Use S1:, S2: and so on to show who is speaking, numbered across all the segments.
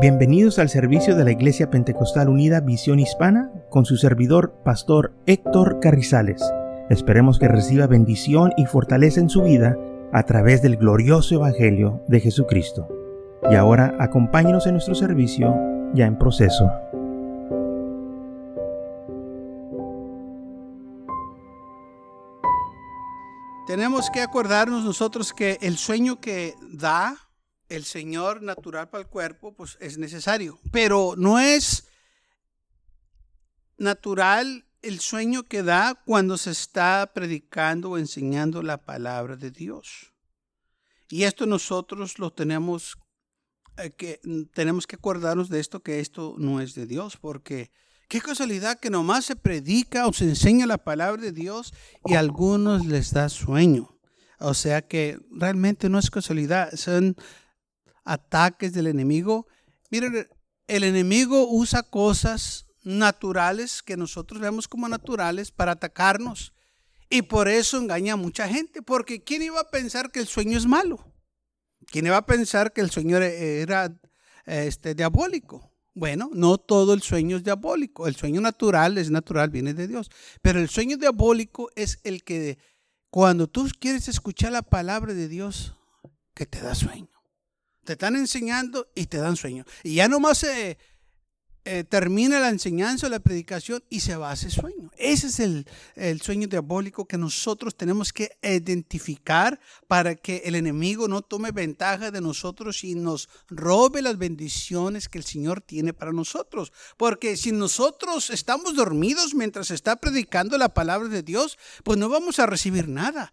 S1: Bienvenidos al servicio de la Iglesia Pentecostal Unida Visión Hispana con su servidor, Pastor Héctor Carrizales. Esperemos que reciba bendición y fortaleza en su vida a través del glorioso Evangelio de Jesucristo. Y ahora acompáñenos en nuestro servicio ya en proceso.
S2: Tenemos que acordarnos nosotros que el sueño que da el Señor natural para el cuerpo, pues es necesario. Pero no es natural el sueño que da cuando se está predicando o enseñando la palabra de Dios. Y esto nosotros lo tenemos eh, que tenemos que acordarnos de esto que esto no es de Dios, porque qué casualidad que nomás se predica o se enseña la palabra de Dios y a algunos les da sueño. O sea que realmente no es casualidad, son ataques del enemigo. Miren, el enemigo usa cosas naturales que nosotros vemos como naturales para atacarnos. Y por eso engaña a mucha gente, porque ¿quién iba a pensar que el sueño es malo? ¿Quién iba a pensar que el sueño era este, diabólico? Bueno, no todo el sueño es diabólico. El sueño natural es natural, viene de Dios. Pero el sueño diabólico es el que cuando tú quieres escuchar la palabra de Dios, que te da sueño te están enseñando y te dan sueño. Y ya nomás se eh, termina la enseñanza o la predicación y se va a ese sueño. Ese es el, el, sueño diabólico que nosotros tenemos que identificar para que el enemigo no tome ventaja de nosotros y nos robe las bendiciones que el Señor tiene para nosotros. Porque si nosotros estamos dormidos mientras está predicando la palabra de Dios, pues no vamos a recibir nada.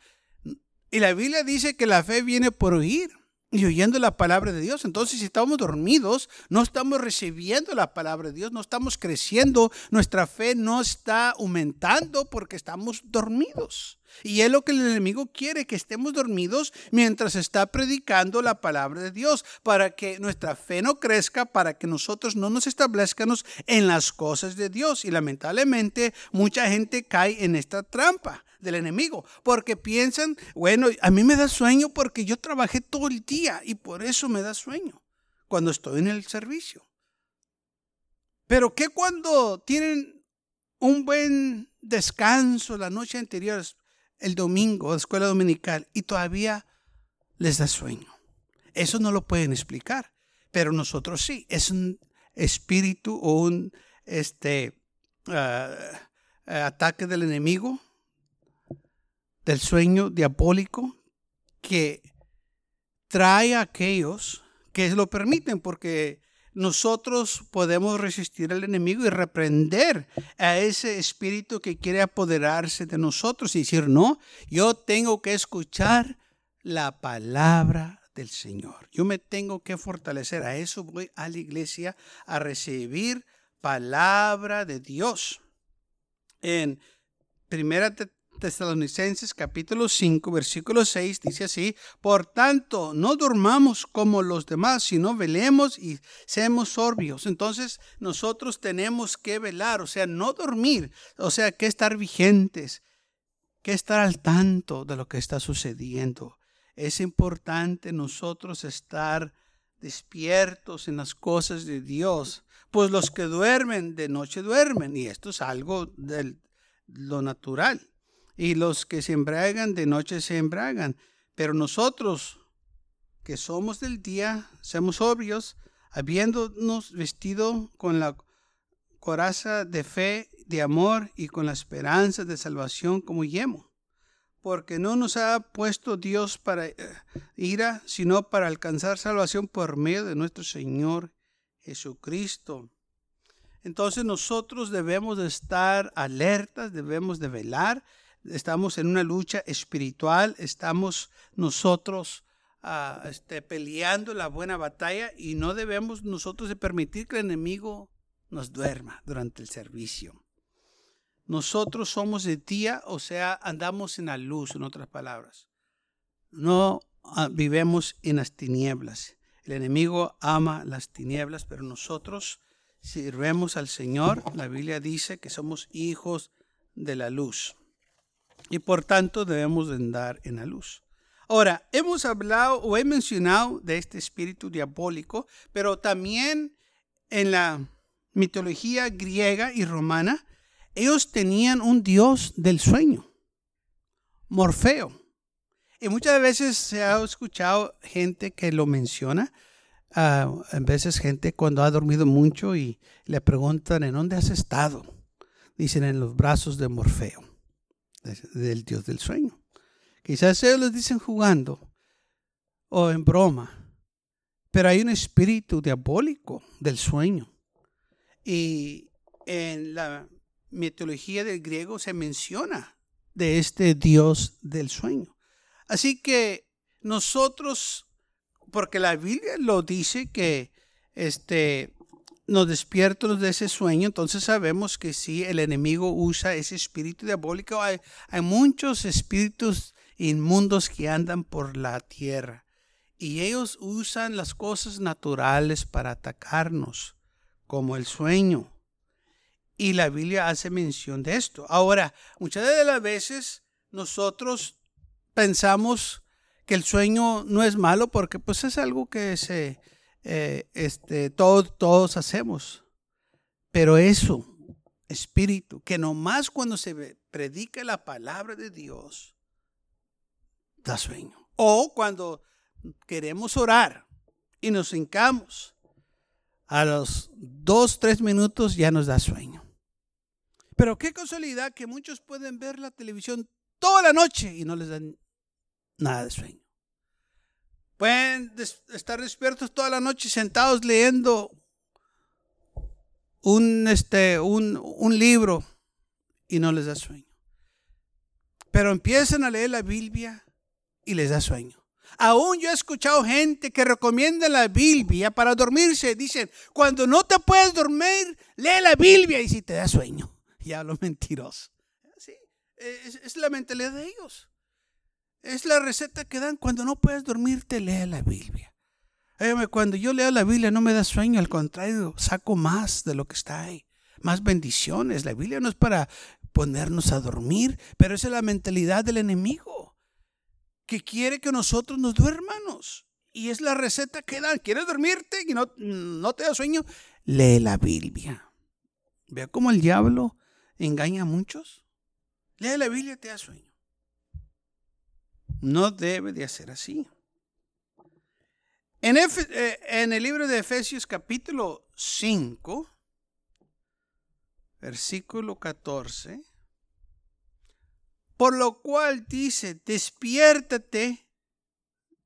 S2: Y la Biblia dice que la fe viene por oír y oyendo la palabra de Dios. Entonces, si estamos dormidos, no estamos recibiendo la palabra de Dios, no estamos creciendo, nuestra fe no está aumentando porque estamos dormidos. Y es lo que el enemigo quiere, que estemos dormidos mientras está predicando la palabra de Dios, para que nuestra fe no crezca, para que nosotros no nos establezcamos en las cosas de Dios. Y lamentablemente mucha gente cae en esta trampa del enemigo, porque piensan, bueno, a mí me da sueño porque yo trabajé todo el día y por eso me da sueño cuando estoy en el servicio. Pero ¿qué cuando tienen un buen descanso la noche anterior, el domingo, la escuela dominical, y todavía les da sueño? Eso no lo pueden explicar, pero nosotros sí. Es un espíritu o un este, ah, ataque del enemigo del sueño diabólico que trae a aquellos que lo permiten, porque nosotros podemos resistir al enemigo y reprender a ese espíritu que quiere apoderarse de nosotros y decir, no, yo tengo que escuchar la palabra del Señor. Yo me tengo que fortalecer. A eso voy a la iglesia a recibir palabra de Dios. En primera Tesalonicenses capítulo 5, versículo 6 dice así, por tanto, no durmamos como los demás, sino velemos y seamos sorbios. Entonces, nosotros tenemos que velar, o sea, no dormir, o sea, que estar vigentes, que estar al tanto de lo que está sucediendo. Es importante nosotros estar despiertos en las cosas de Dios, pues los que duermen de noche duermen, y esto es algo de lo natural y los que se embriagan de noche se embriagan. Pero nosotros, que somos del día, seamos sobrios, habiéndonos vestido con la coraza de fe, de amor y con la esperanza de salvación como yemo. Porque no nos ha puesto Dios para eh, ira, sino para alcanzar salvación por medio de nuestro Señor Jesucristo. Entonces nosotros debemos de estar alertas, debemos de velar estamos en una lucha espiritual, estamos nosotros ah, este, peleando la buena batalla y no debemos nosotros de permitir que el enemigo nos duerma durante el servicio. Nosotros somos de día, o sea, andamos en la luz, en otras palabras. No ah, vivemos en las tinieblas. El enemigo ama las tinieblas, pero nosotros sirvemos al Señor. La Biblia dice que somos hijos de la luz y por tanto debemos de andar en la luz. Ahora, hemos hablado o he mencionado de este espíritu diabólico, pero también en la mitología griega y romana, ellos tenían un dios del sueño, Morfeo. Y muchas veces se ha escuchado gente que lo menciona, a veces gente cuando ha dormido mucho y le preguntan, ¿en dónde has estado? Dicen, en los brazos de Morfeo, del dios del sueño. Quizás ellos lo dicen jugando o en broma, pero hay un espíritu diabólico del sueño. Y en la mitología del griego se menciona de este dios del sueño. Así que nosotros, porque la Biblia lo dice que este, nos despierta de ese sueño, entonces sabemos que si el enemigo usa ese espíritu diabólico. Hay, hay muchos espíritus inmundos que andan por la tierra. Y ellos usan las cosas naturales para atacarnos, como el sueño. Y la Biblia hace mención de esto. Ahora, muchas de las veces nosotros pensamos que el sueño no es malo porque pues es algo que se, eh, este, todos, todos hacemos. Pero eso, espíritu, que nomás cuando se predica la palabra de Dios, da sueño. O cuando queremos orar y nos hincamos, a los dos, tres minutos ya nos da sueño. Pero qué casualidad que muchos pueden ver la televisión toda la noche y no les dan nada de sueño. Pueden estar despiertos toda la noche sentados leyendo un, este, un, un libro y no les da sueño. Pero empiezan a leer la Biblia y les da sueño. Aún yo he escuchado gente que recomienda la Biblia para dormirse. Dicen, cuando no te puedes dormir, lee la Biblia y si te da sueño. Ya lo mentiroso. Sí, es, es, la mentalidad de ellos. Es la receta que dan. Cuando no puedes dormirte, lee la Biblia. cuando yo leo la Biblia no me da sueño, al contrario, saco más de lo que está ahí. Más bendiciones. La Biblia no es para ponernos a dormir, pero esa es la mentalidad del enemigo que quiere que nosotros nos duermamos. Y es la receta que dan. ¿Quieres dormirte y no, no te da sueño? Lee la Biblia. Vea cómo el diablo engaña a muchos. Lee la Biblia y te da sueño. No debe de hacer así. En, eh, en el libro de Efesios capítulo 5, versículo 14. Por lo cual dice, despiértate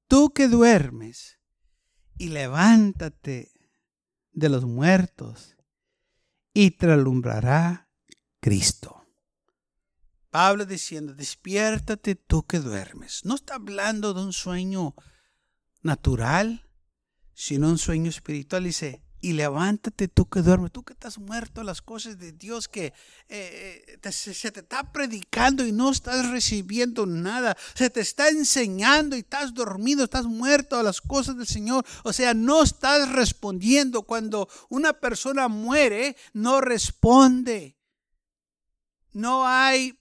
S2: tú que duermes y levántate de los muertos y te alumbrará Cristo. Pablo diciendo, despiértate tú que duermes. No está hablando de un sueño natural, sino un sueño espiritual. Dice, y levántate tú que duermes, tú que estás muerto a las cosas de Dios, que eh, eh, se, te está predicando y no estás recibiendo nada, se te está enseñando y estás dormido, estás muerto a las cosas del Señor, o sea, no estás respondiendo. Cuando una persona muere, no responde. No hay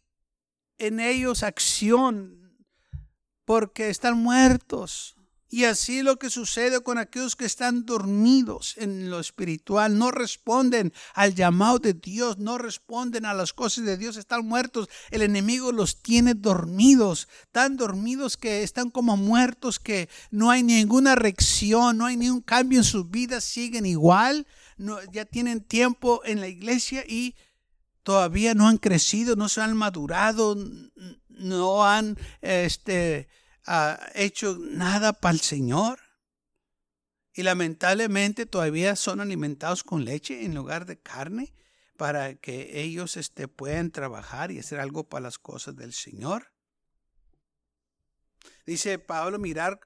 S2: en ellos acción porque están muertos. Y así lo que sucede con aquellos que están dormidos en lo espiritual, no responden al llamado de Dios, no responden a las cosas de Dios, están muertos. El enemigo los tiene dormidos, tan dormidos que están como muertos, que no hay ninguna reacción, no hay ningún cambio en sus vidas, siguen igual, no, ya tienen tiempo en la iglesia y todavía no han crecido, no se han madurado, no han este, ha hecho nada para el Señor. Y lamentablemente todavía son alimentados con leche en lugar de carne para que ellos este, puedan trabajar y hacer algo para las cosas del Señor. Dice Pablo, mirar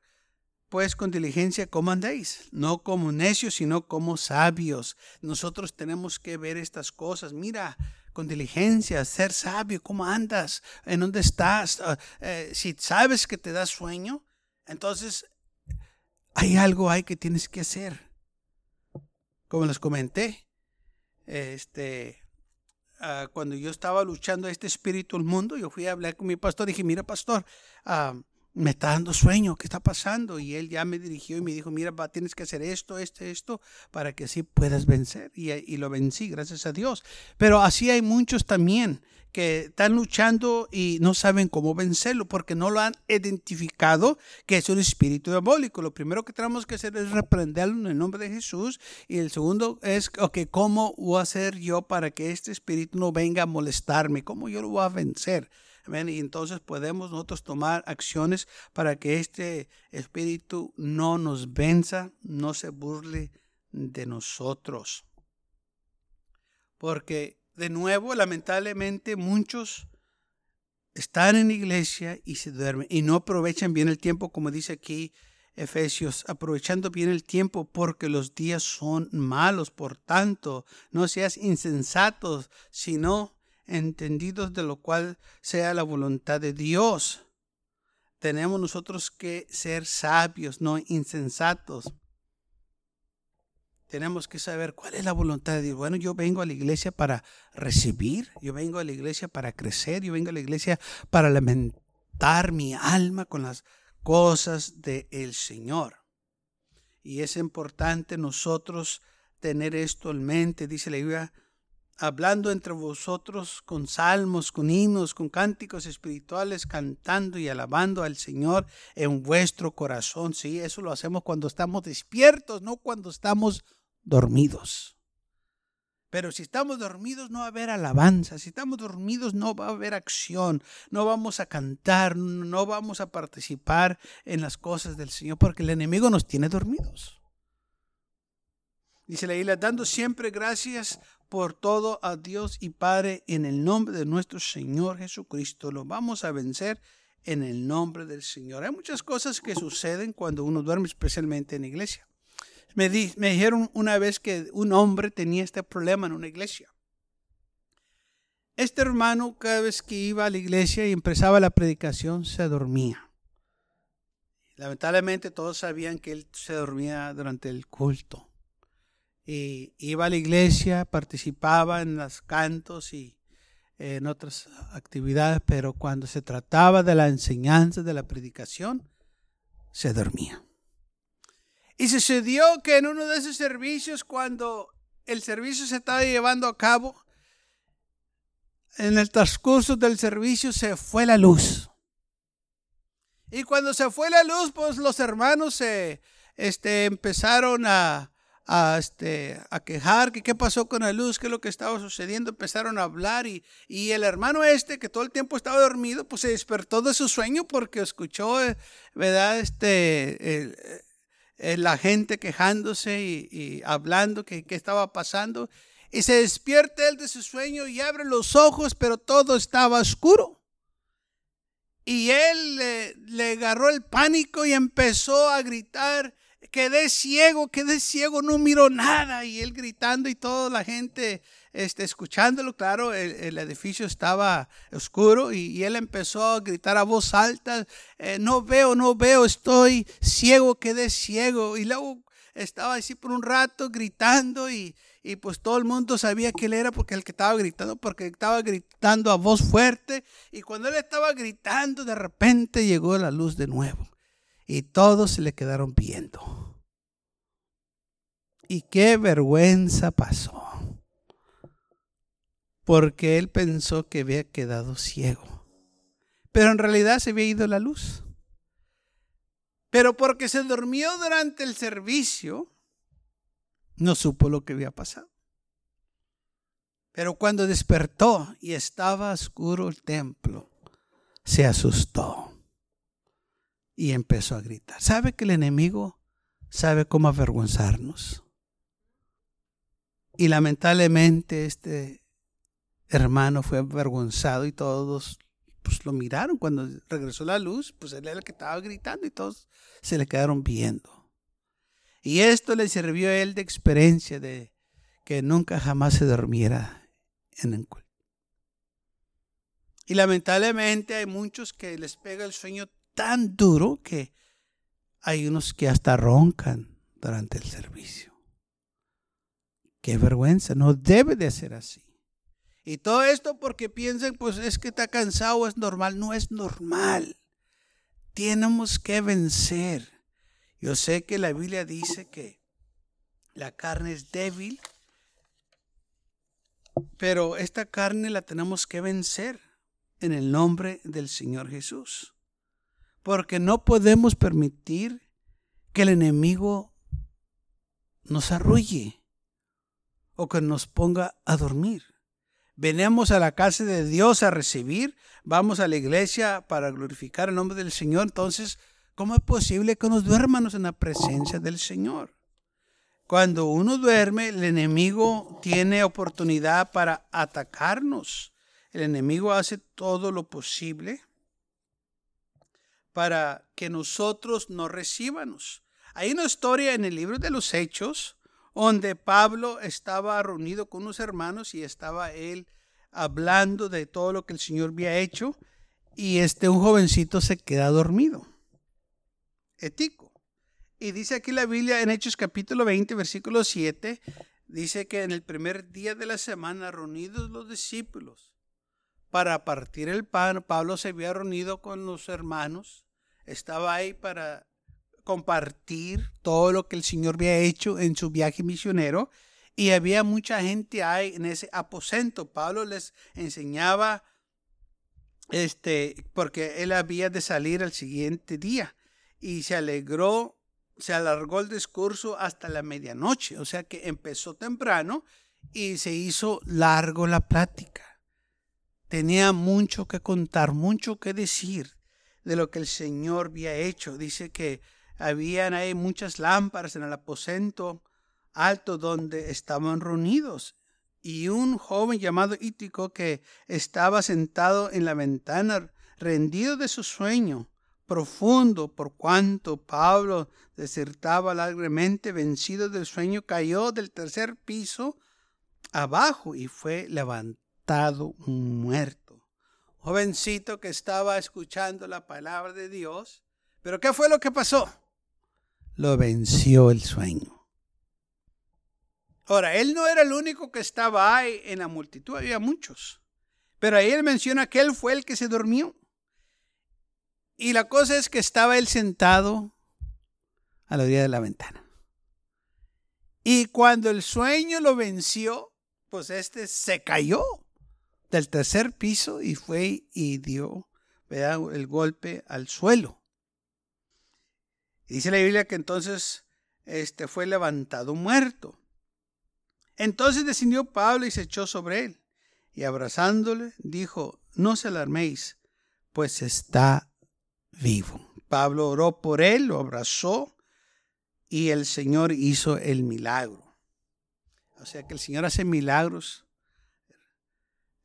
S2: pues con diligencia cómo andéis, no como necios, sino como sabios. Nosotros tenemos que ver estas cosas. Mira, con diligencia, ser sabio, cómo andas, en dónde estás. Ah, eh, si sabes que te da sueño, entonces hay algo ahí que tienes que hacer. Como les comenté, este, ah, cuando yo estaba luchando este espíritu del mundo, yo fui a hablar con mi pastor y dije, mira pastor, ah, me está dando sueño, ¿qué está pasando? Y él ya me dirigió y me dijo, mira, tienes que hacer esto, esto, esto, para que así puedas vencer. Y, y, lo vencí, gracias a Dios. Pero así hay muchos también que están luchando y no saben cómo vencerlo porque no lo han identificado que es un espíritu diabólico. Lo primero que tenemos que hacer es reprenderlo en el nombre de Jesús y el segundo es, ok, ¿cómo voy a hacer yo para que este espíritu no venga a molestarme? ¿Cómo yo lo voy a vencer? Y entonces podemos nosotros tomar acciones para que este espíritu no nos venza, no se burle de nosotros. Porque de nuevo, lamentablemente, muchos están en iglesia y se duermen y no aprovechan bien el tiempo, como dice aquí Efesios, aprovechando bien el tiempo porque los días son malos. Por tanto, no seas insensatos, sino entendidos de lo cual sea la voluntad de Dios. Tenemos nosotros que ser sabios, no insensatos. Tenemos que saber cuál es la voluntad de Dios. Bueno, yo vengo a la iglesia para recibir, yo vengo a la iglesia para crecer, yo vengo a la iglesia para lamentar mi alma con las cosas del Señor. Y es importante nosotros tener esto en mente, dice la Biblia, hablando entre vosotros con salmos, con himnos, con cánticos espirituales, cantando y alabando al Señor en vuestro corazón. Sí, eso lo hacemos cuando estamos despiertos, no cuando estamos dormidos. Pero si estamos dormidos no va a haber alabanza, si estamos dormidos no va a haber acción, no vamos a cantar, no vamos a participar en las cosas del Señor, porque el enemigo nos tiene dormidos. Dice la isla, dando siempre gracias por todo a Dios y Padre en el nombre de nuestro Señor Jesucristo. Lo vamos a vencer en el nombre del Señor. Hay muchas cosas que suceden cuando uno duerme, especialmente en iglesia. Me, me dijeron una vez que un hombre tenía este problema en una iglesia. Este hermano cada vez que iba a la iglesia y empezaba la predicación se dormía. Lamentablemente todos sabían que él se dormía durante el culto y iba a la iglesia, participaba en los cantos y en otras actividades, pero cuando se trataba de la enseñanza, de la predicación, se dormía. Y sucedió que en uno de esos servicios, cuando el servicio se estaba llevando a cabo, en el transcurso del servicio se fue la luz. Y cuando se fue la luz, pues los hermanos se este, empezaron a, a, este, a quejar que qué pasó con la luz, qué es lo que estaba sucediendo, empezaron a hablar y, y, el hermano este que todo el tiempo estaba dormido, pues se despertó de su sueño porque escuchó, eh, ¿verdad? Este, la gente quejándose y, hablando que qué estaba pasando. Y se despierta él de su sueño y abre los ojos, pero todo estaba oscuro. Y él le agarró el pánico y empezó a gritar quedé ciego, quedé ciego, no miro nada. Y él gritando y toda la gente este, escuchándolo, claro, el, edificio estaba oscuro y, él empezó a gritar a voz alta, eh, no veo, no veo, estoy ciego, quedé ciego. Y luego estaba así por un rato gritando y, y pues todo el mundo sabía que él era porque el que estaba gritando, porque estaba gritando a voz fuerte. Y cuando él estaba gritando, de repente llegó la luz de nuevo. Y todos se le quedaron viendo. Y qué vergüenza pasó. Porque él pensó que había quedado ciego. Pero en realidad se había ido la luz. Pero porque se durmió durante el servicio, no supo lo que había pasado. Pero cuando despertó y estaba oscuro el templo, se asustó y empezó a gritar. ¿Sabe que el enemigo sabe cómo avergonzarnos? Y lamentablemente este hermano fue avergonzado y todos pues, lo miraron. Cuando regresó la luz, pues él era el que estaba gritando y todos se le quedaron viendo. Y esto le sirvió a él de experiencia de que nunca jamás se durmiera en el culto. Y lamentablemente hay muchos que les pega el sueño tan duro que hay unos que hasta roncan durante el servicio. Qué vergüenza, no debe de ser así. Y todo esto porque piensan, pues es que está cansado, es normal. No es normal. tenemos que vencer. Yo sé que la Biblia dice que la carne es débil, pero esta carne la tenemos que vencer en el nombre del Señor Jesús. Porque no podemos permitir que el enemigo nos arrulle o que nos ponga a dormir. Venemos a la casa de Dios a recibir, vamos a la iglesia para glorificar el nombre del Señor. Entonces, ¿cómo es posible que nos duermamos en la presencia del Señor? Cuando uno duerme, el enemigo tiene oportunidad para atacarnos. El enemigo hace todo lo posible para que nosotros no recibamos. Hay una historia en el libro de los Hechos donde Pablo estaba reunido con unos hermanos y estaba él hablando de todo lo que el Señor había hecho y este un jovencito se queda dormido. Etico. Y dice aquí la Biblia en Hechos capítulo 20 versículo 7 dice que en el primer día de la semana reunidos los discípulos para partir el pan, Pablo se había reunido con los hermanos, estaba ahí para compartir todo lo que el Señor había hecho en su viaje misionero y había mucha gente ahí en ese aposento. Pablo les enseñaba este porque él había de salir al siguiente día y se alegró, se alargó el discurso hasta la medianoche, o sea que empezó temprano y se hizo largo la plática. Tenía mucho que contar, mucho que decir de lo que el Señor había hecho. Dice que habían ahí muchas lámparas en el aposento alto donde estaban reunidos. Y un joven llamado Ítico que estaba sentado en la ventana, rendido de su sueño profundo, por cuanto Pablo desertaba alegremente, vencido del sueño, cayó del tercer piso abajo y fue levantado muerto. Jovencito que estaba escuchando la palabra de Dios. Pero ¿qué fue lo que pasó? Lo venció el sueño. Ahora, él no era el único que estaba ahí en la multitud, había muchos. Pero ahí él menciona que él fue el que se durmió. Y la cosa es que estaba él sentado a la orilla de la ventana. Y cuando el sueño lo venció, pues este se cayó del tercer piso y fue y dio el golpe al suelo dice la Biblia que entonces este fue levantado muerto. Entonces descendió Pablo y se echó sobre él, y abrazándole dijo, no se alarméis, pues está vivo. Pablo oró por él, lo abrazó, y el Señor hizo el milagro. O sea que el Señor hace milagros,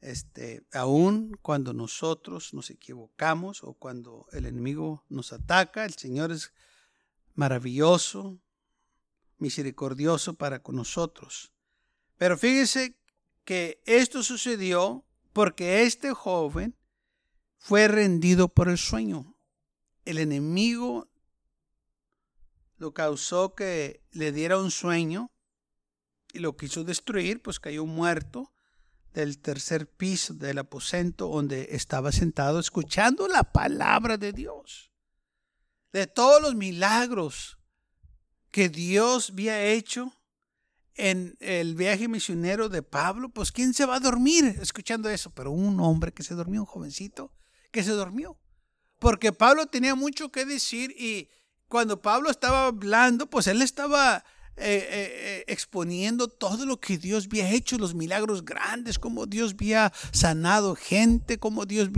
S2: este, aún cuando nosotros nos equivocamos o cuando el enemigo nos ataca, el Señor es maravilloso, misericordioso para con nosotros. Pero fíjese que esto sucedió porque este joven fue rendido por el sueño. El enemigo lo causó que le diera un sueño y lo quiso destruir, pues cayó muerto del tercer piso del aposento donde estaba sentado escuchando la palabra de Dios de todos los milagros que Dios había hecho en el viaje misionero de Pablo, pues ¿quién se va a dormir escuchando eso? Pero un hombre que se durmió, un jovencito que se durmió. Porque Pablo tenía mucho que decir y cuando Pablo estaba hablando, pues él estaba eh, eh, eh, exponiendo todo lo que Dios había hecho, los milagros grandes, como Dios había sanado gente, como Dios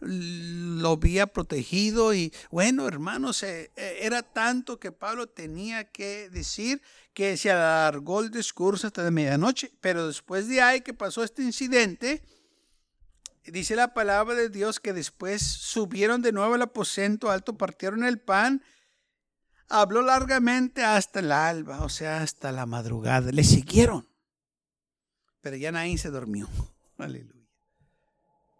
S2: lo había protegido. Y bueno, hermanos, era tanto que Pablo tenía que decir que se alargó el discurso hasta de medianoche. Pero después de ahí que pasó este incidente, dice la palabra de Dios que después subieron de nuevo al aposento alto, partieron el pan habló largamente hasta el alba, o sea, hasta la madrugada. Le siguieron. Pero ya nadie se durmió. Aleluya.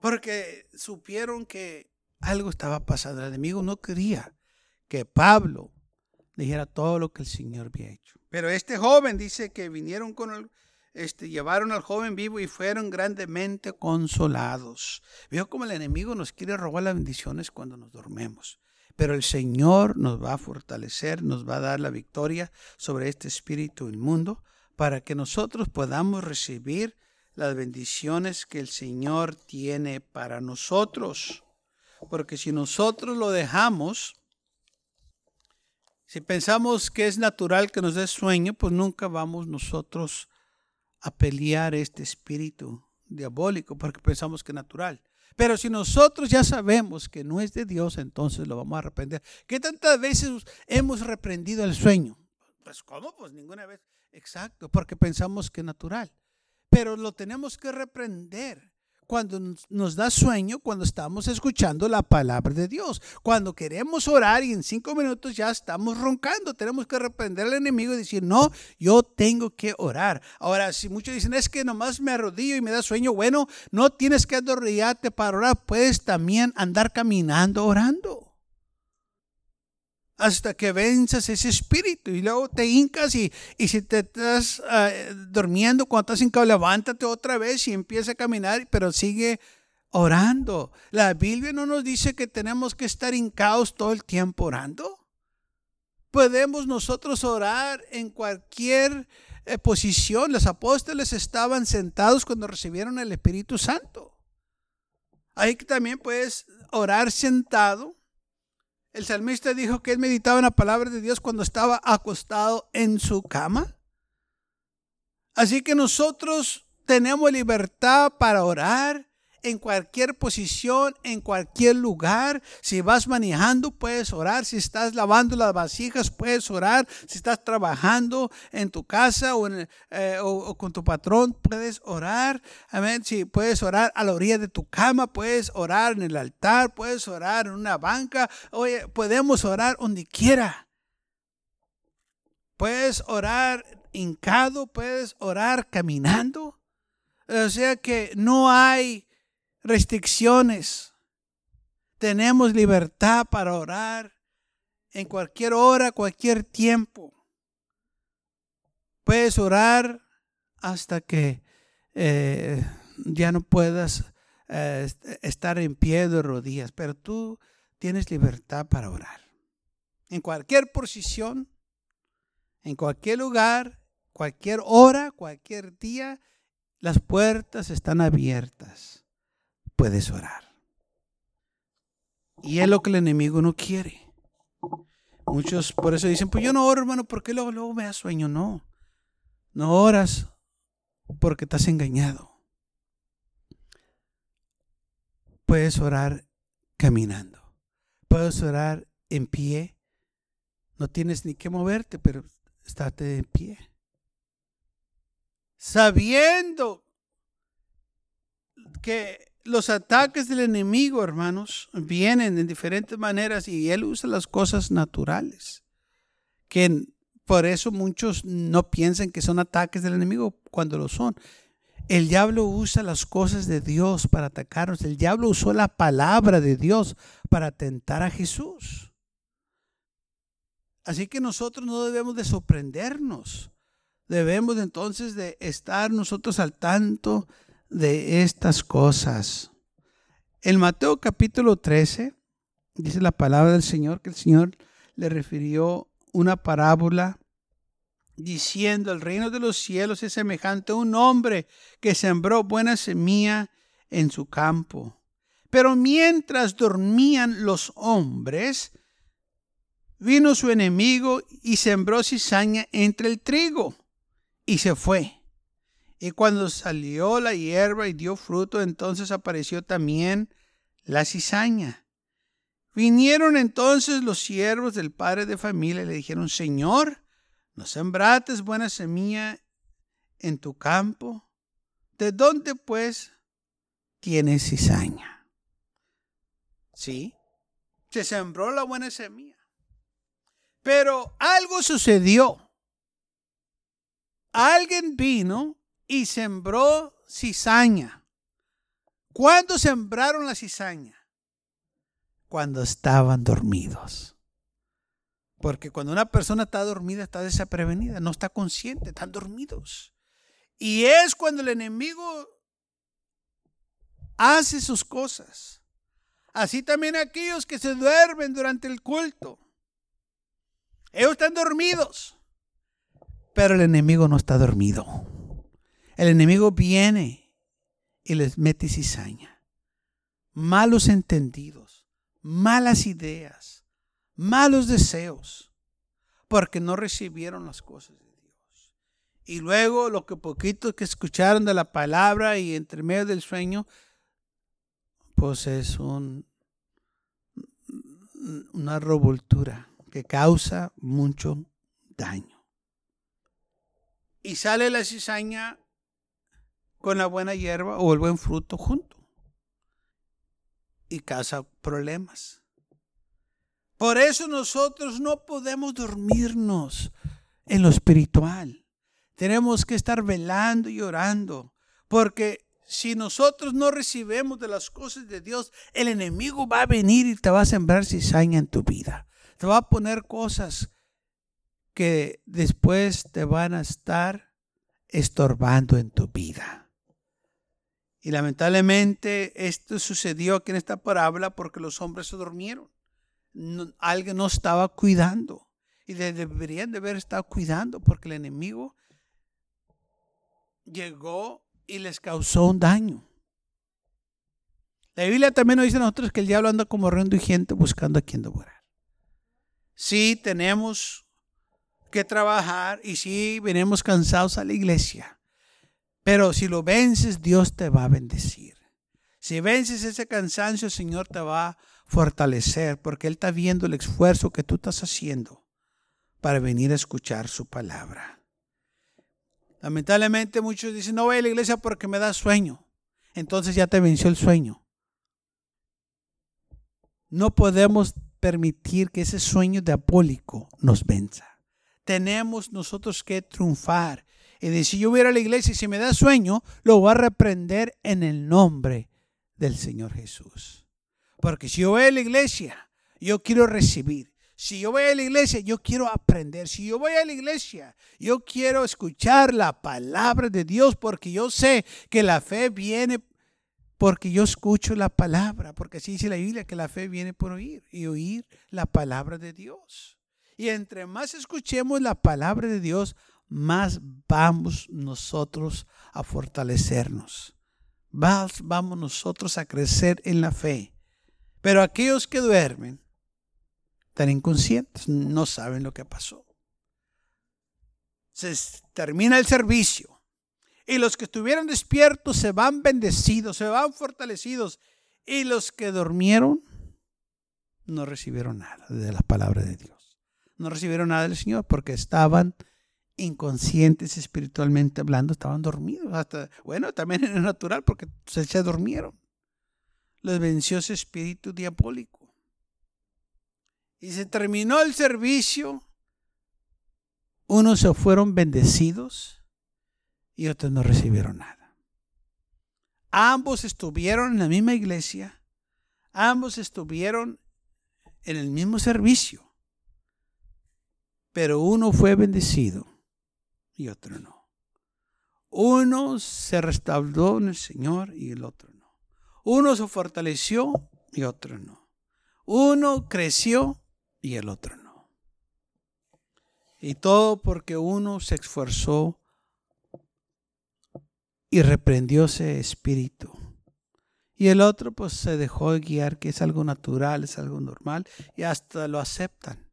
S2: Porque supieron que algo estaba pasando. El enemigo no quería que Pablo dijera todo lo que el Señor había hecho. Pero este joven dice que vinieron con el, este, llevaron al joven vivo y fueron grandemente consolados. Veo como el enemigo nos quiere robar las bendiciones cuando nos dormemos. Pero el Señor nos va a fortalecer, nos va a dar la victoria sobre este espíritu inmundo para que nosotros podamos recibir las bendiciones que el Señor tiene para nosotros. Porque si nosotros lo dejamos, si pensamos que es natural que nos dé sueño, pues nunca vamos nosotros a pelear este espíritu diabólico porque pensamos que es natural. Pero si nosotros ya sabemos que no es de Dios, entonces lo vamos a arrepentir. ¿Qué tantas veces hemos reprendido el sueño? Pues ¿cómo? Pues ninguna vez. Exacto, porque pensamos que es natural. Pero lo tenemos que reprender cuando nos da sueño, cuando estamos escuchando la palabra de Dios. Cuando queremos orar y en cinco minutos ya estamos roncando, tenemos que reprender al enemigo y decir, no, yo tengo que orar. Ahora, si muchos dicen, es que nomás me arrodillo y me da sueño, bueno, no tienes que arrodillarte para orar, puedes también andar caminando orando hasta que venzas ese espíritu y luego te hincas y, y si te estás ah, durmiendo cuando estás hincado, levántate otra vez y empieza a caminar, pero sigue orando. La Biblia no nos dice que tenemos que estar hincados todo el tiempo orando. Podemos nosotros orar en cualquier eh, posición. Los apóstoles estaban sentados cuando recibieron el Espíritu Santo. Ahí también puedes orar sentado el salmista dijo que él meditaba en la palabra de Dios cuando estaba acostado en su cama. Así que nosotros tenemos libertad para orar en cualquier posición, en cualquier lugar. Si vas manejando, puedes orar. Si estás lavando las vasijas, puedes orar. Si estás trabajando en tu casa o, eh, con tu patrón, puedes orar. Amén. Si puedes orar a la orilla de tu cama, puedes orar en el altar, puedes orar en una banca. Oye, podemos orar donde quiera. Puedes orar hincado, puedes orar caminando. O sea que no hay restricciones. Tenemos libertad para orar en cualquier hora, cualquier tiempo. Puedes orar hasta que eh, ya no puedas eh, estar en pie de rodillas, pero tú tienes libertad para orar. En cualquier posición, en cualquier lugar, cualquier hora, cualquier día, las puertas están abiertas puedes orar. Y es lo que el enemigo no quiere. Muchos por eso dicen, pues yo no oro, hermano, porque luego, luego me da sueño. No, no oras porque estás engañado. Puedes orar caminando. Puedes orar en pie. No tienes ni que moverte, pero estate en pie. Sabiendo que los ataques del enemigo, hermanos, vienen en diferentes maneras y él usa las cosas naturales. Que por eso muchos no piensan que son ataques del enemigo cuando lo son. El diablo usa las cosas de Dios para atacarnos. El diablo usó la palabra de Dios para tentar a Jesús. Así que nosotros no debemos de sorprendernos. Debemos entonces de estar nosotros al tanto de estas cosas. En Mateo capítulo 13 dice la palabra del Señor que el Señor le refirió una parábola diciendo, el reino de los cielos es semejante a un hombre que sembró buena semilla en su campo. Pero mientras dormían los hombres, vino su enemigo y sembró cizaña entre el trigo y se fue. Y cuando salió la hierba y dio fruto, entonces apareció también la cizaña. Vinieron entonces los siervos del padre de familia y le dijeron, Señor, ¿no sembrates buena semilla en tu campo? ¿De dónde pues tienes cizaña? Sí, se sembró la buena semilla. Pero algo sucedió. Alguien vino y sembró cizaña. ¿Cuándo sembraron la cizaña? Cuando estaban dormidos. Porque cuando una persona está dormida, está desaprevenida, no está consciente, están dormidos. Y es cuando el enemigo hace sus cosas. Así también aquellos que se duermen durante el culto. Ellos están dormidos. Pero el enemigo no está dormido. El enemigo viene y les mete cizaña. Malos entendidos, malas ideas, malos deseos, porque no recibieron las cosas de Dios. Y luego lo que poquito que escucharon de la palabra y entre medio del sueño, pues es un, una revoltura que causa mucho daño. Y sale la cizaña con la buena hierba o el buen fruto junto. Y causa problemas. Por eso nosotros no podemos dormirnos en lo espiritual. Tenemos que estar velando y orando. Porque si nosotros no recibimos de las cosas de Dios, el enemigo va a venir y te va a sembrar cizaña en tu vida. Te va a poner cosas que después te van a estar estorbando en tu vida. Y lamentablemente esto sucedió aquí en esta parábola porque los hombres se durmieron. alguien no estaba cuidando. Y deberían de haber estado cuidando porque el enemigo llegó y les causó un daño. La Biblia también nos dice a nosotros que el diablo anda como y gente buscando a quien devorar. Sí, tenemos que trabajar y sí, venimos cansados a la iglesia. Pero si lo vences, Dios te va a bendecir. Si vences ese cansancio, el Señor te va a fortalecer porque Él está viendo el esfuerzo que tú estás haciendo para venir a escuchar su palabra. Lamentablemente muchos dicen, no voy a la iglesia porque me da sueño. Entonces ya te venció el sueño. No podemos permitir que ese sueño diabólico nos venza. Tenemos nosotros que triunfar y decir, yo voy a ir a la iglesia y si me da sueño, lo voy a reprender en el nombre del Señor Jesús. Porque si yo voy a la iglesia, yo quiero recibir. Si yo voy a la iglesia, yo quiero aprender. Si yo voy a la iglesia, yo quiero escuchar la palabra de Dios porque yo sé que la fe viene porque yo escucho la palabra, porque así dice la Biblia que la fe viene por oír y oír la palabra de Dios. Y entre más escuchemos la palabra de Dios, más vamos nosotros a fortalecernos. Más vamos nosotros a crecer en la fe. Pero aquellos que duermen, están inconscientes, no saben lo que pasó. Se termina el servicio y los que estuvieron despiertos se van bendecidos, se van fortalecidos y los que durmieron no recibieron nada de la palabra de Dios. No recibieron nada del Señor porque estaban inconscientes espiritualmente hablando, estaban dormidos. Hasta, bueno, también es natural porque se, se durmieron. Les venció ese espíritu diabólico y se terminó el servicio, unos se fueron bendecidos y otros no recibieron nada. Ambos estuvieron en la misma iglesia, ambos estuvieron en el mismo servicio, pero uno fue bendecido y otro no. Uno se restauró en el Señor y el otro no. Uno se fortaleció y otro no. Uno creció y el otro no. Y todo porque uno se esforzó y reprendió ese espíritu. Y el otro pues se dejó guiar, que es algo natural, es algo normal, y hasta lo aceptan.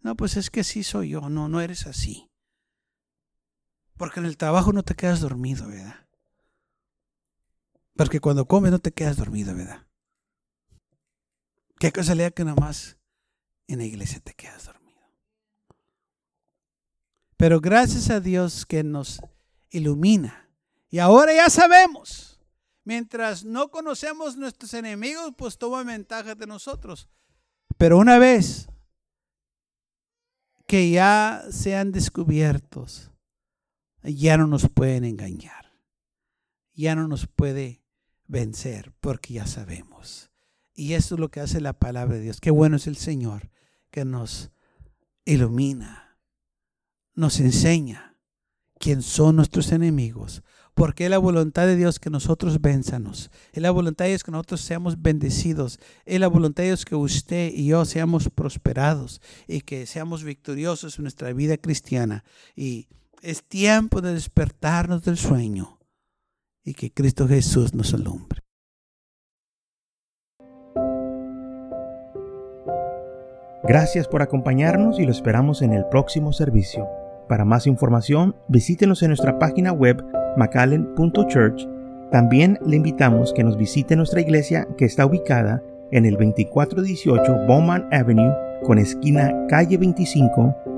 S2: No, pues es que sí soy yo, no, no eres así. Porque en el trabajo no te quedas dormido, ¿verdad? Porque cuando comes no te quedas dormido, ¿verdad? Qué casualidad que nada más en la iglesia te quedas dormido. Pero gracias a Dios que nos ilumina. Y ahora ya sabemos. Mientras no conocemos nuestros enemigos, pues toman ventaja de nosotros. Pero una vez que ya sean descubiertos, ya no nos pueden engañar. Ya no nos puede vencer porque ya sabemos. Y eso es lo que hace la palabra de Dios. Qué bueno es el Señor que nos ilumina, nos enseña quién son nuestros enemigos. Porque es la voluntad de Dios que nosotros venzanos. Es la voluntad de Dios que nosotros seamos bendecidos. Es la voluntad de Dios que usted y yo seamos prosperados y que seamos victoriosos en nuestra vida cristiana. Y es tiempo de despertarnos del sueño y que Cristo Jesús nos alumbre.
S1: Gracias por acompañarnos y lo esperamos en el próximo servicio. Para más información, visítenos en nuestra página web macallen.church. También le invitamos que nos visite nuestra iglesia que está ubicada en el 2418 Bowman Avenue con esquina calle 25